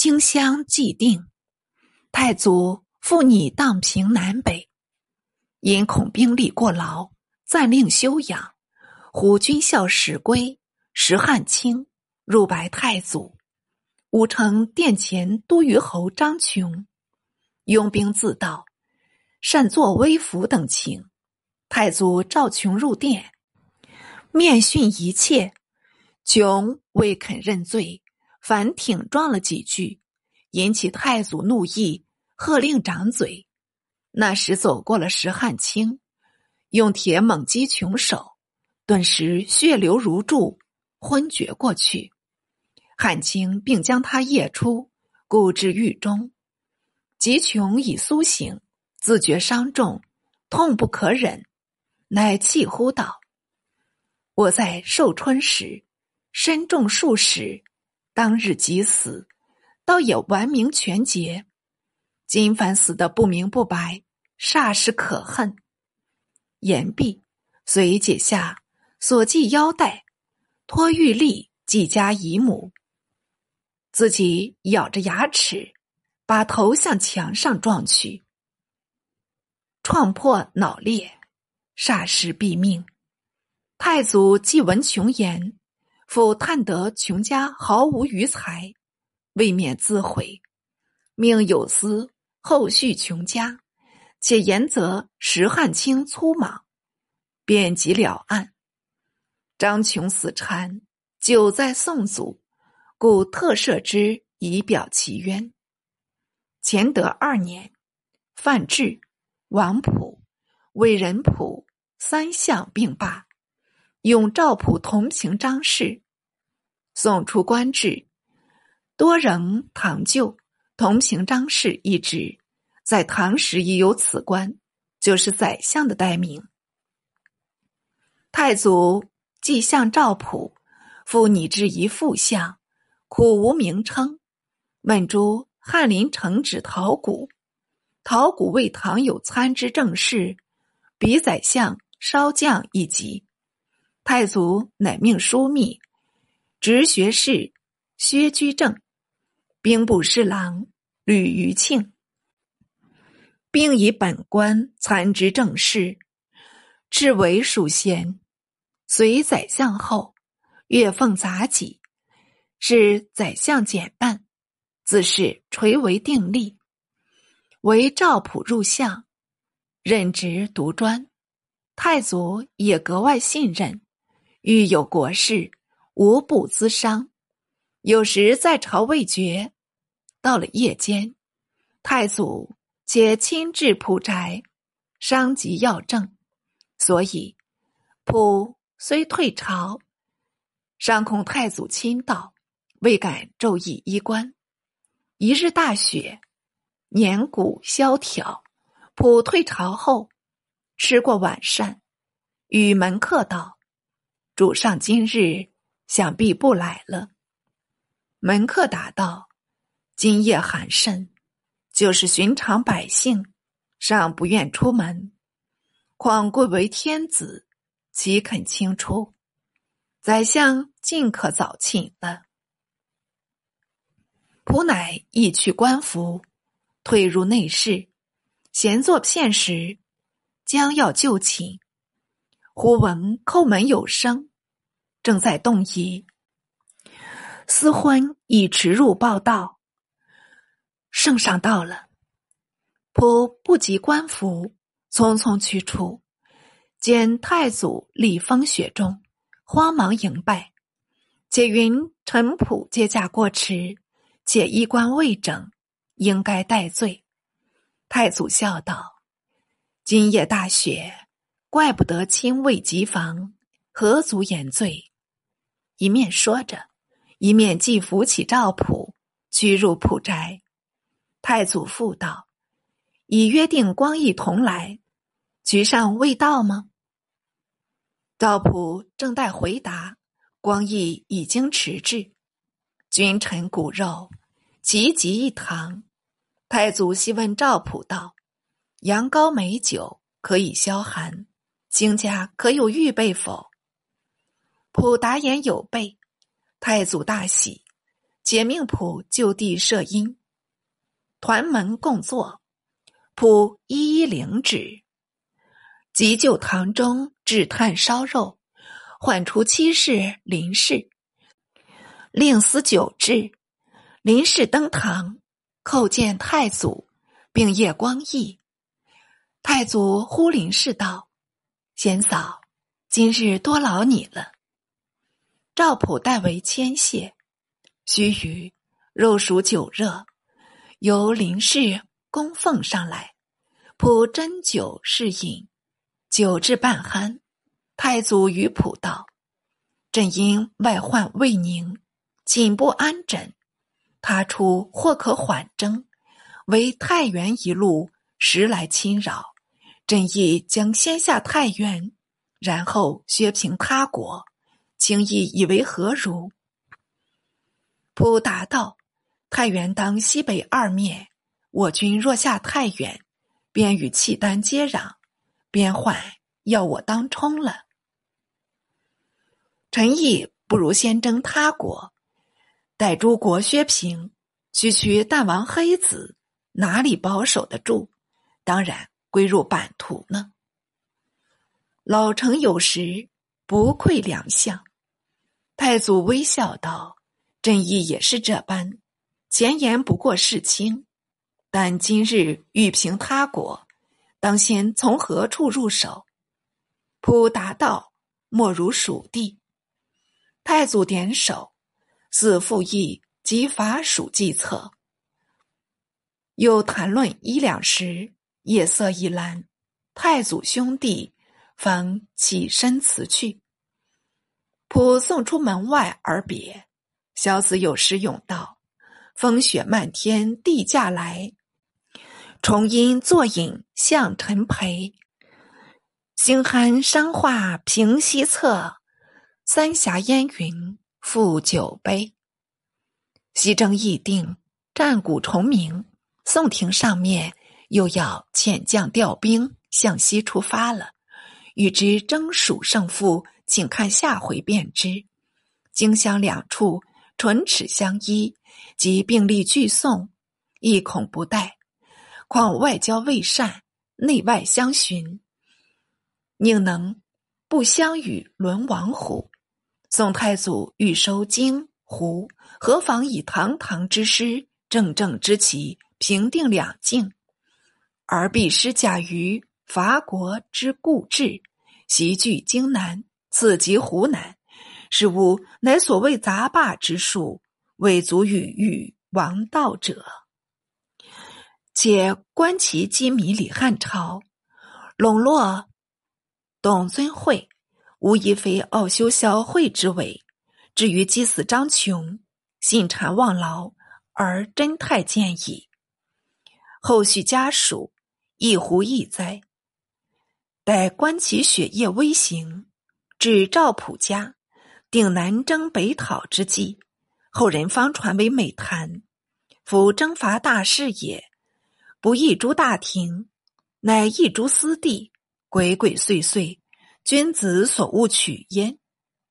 荆襄既定，太祖复拟荡平南北，因恐兵力过劳，暂令休养。胡军校使归石汉卿入白太祖，武城殿前都虞侯张琼拥兵自到，擅作威服等情。太祖召琼入殿，面训一切。琼未肯认罪，反挺撞了几句，引起太祖怒意，喝令掌嘴。那时走过了石汉卿，用铁猛击穷手，顿时血流如注，昏厥过去。汉卿并将他夜出，固置狱中。吉琼已苏醒，自觉伤重，痛不可忍，乃泣呼道：“我在寿春时。”身中数十，当日即死，倒也完名全节。今凡死的不明不白，煞是可恨。言毕，遂解下所系腰带，托玉立，系家姨母，自己咬着牙齿，把头向墙上撞去，撞破脑裂，霎时毙命。太祖既闻琼言。复探得穷家毫无余财，未免自毁，命有司后续穷家，且严责石汉卿粗莽，便即了案。张琼死缠，久在宋祖，故特赦之以表其冤。乾德二年，范质、王普、韦仁普三相并罢。永赵普同平张氏，送出官制，多仍唐旧同平张氏一职，在唐时已有此官，就是宰相的代名。太祖既相赵普，复拟制一副相，苦无名称。问诸翰林承旨陶谷，陶谷为唐有参知政事，比宰相稍降一级。太祖乃命枢密、直学士薛居正、兵部侍郎吕余庆，并以本官参知政事，至为属贤。随宰相后，月奉杂己，是宰相简办，自是垂为定例。为赵普入相，任职独专，太祖也格外信任。遇有国事，无不咨商。有时在朝未决，到了夜间，太祖且亲至蒲宅，商及要政。所以普虽退朝，尚恐太祖亲到，未敢昼议衣冠。一日大雪，年谷萧条，普退朝后，吃过晚膳，与门客道。主上今日想必不来了。门客答道：“今夜寒甚，就是寻常百姓，尚不愿出门。况贵为天子，岂肯轻出？宰相尽可早请了。”仆乃亦去官服，退入内室，闲坐片时，将要就寝，忽闻叩门有声。正在动仪，司婚已驰入报道，圣上到了。仆不及官服，匆匆去处，见太祖立风雪中，慌忙迎拜，且云臣仆接驾过迟，且衣冠未整，应该戴罪。太祖笑道：“今夜大雪，怪不得亲未及防，何足言罪？”一面说着，一面即扶起赵普，居入普宅。太祖复道：“已约定光义同来，局上未到吗？”赵普正待回答，光义已经迟至。君臣骨肉，急急一堂。太祖细问赵普道：“羊羔美酒可以消寒，卿家可有预备否？”普达言有备，太祖大喜，解命仆就地设因，团门共坐，普一一领旨。急救堂中置炭烧肉，唤出七事林氏，令司酒至。林氏登堂，叩见太祖，并谒光义。太祖呼林氏道：“贤嫂，今日多劳你了。”赵普代为牵谢。须臾，肉熟酒热，由林氏供奉上来，普斟酒试饮。酒至半酣，太祖于普道：“朕因外患未宁，寝不安枕。他出或可缓征，为太原一路时来侵扰，朕亦将先下太原，然后削平他国，请意以为何如？”普答道：“太原当西北二面，我军若下太原，便与契丹接壤。”边患要我当冲了，臣意不如先征他国，待诸国削平，区区弹王黑子哪里保守得住？当然归入版图呢。老臣有时不愧良相。太祖微笑道：“朕意也是这般，前言不过事轻，但今日欲平他国。”当先从何处入手？普答道：“莫如蜀地。”太祖点首，似复议及伐蜀计策。又谈论一两时，夜色已阑，太祖兄弟方起身辞去。普送出门外而别。小子有诗咏道：“风雪漫天地价来。”重因坐饮向陈陪，星酣山化平西侧，三峡烟云覆酒杯。西征议定，战鼓重鸣，宋廷上面又要遣将调兵向西出发了。欲知征蜀胜负，请看下回便知。荆襄两处唇齿相依，即并力拒宋，亦恐不待。况外交未善，内外相寻，宁能不相与沦亡乎？宋太祖欲收荆胡，何妨以堂堂之师、正正之旗，平定两境，而必施假于伐国之固志，袭据荆南，此即湖南，是吾乃所谓杂霸之术，未足与欲王道者。且观其机迷李汉朝，笼络董尊会，无疑非奥修小惠之伟。至于击死张琼，信谗望劳，而真太监矣。后续家属亦胡亦哉？待观其血液微行，至赵普家，定南征北讨之计，后人方传为美谈。夫征伐大事也。不义诸大庭，乃义诸私地，鬼鬼祟祟，君子所恶取焉。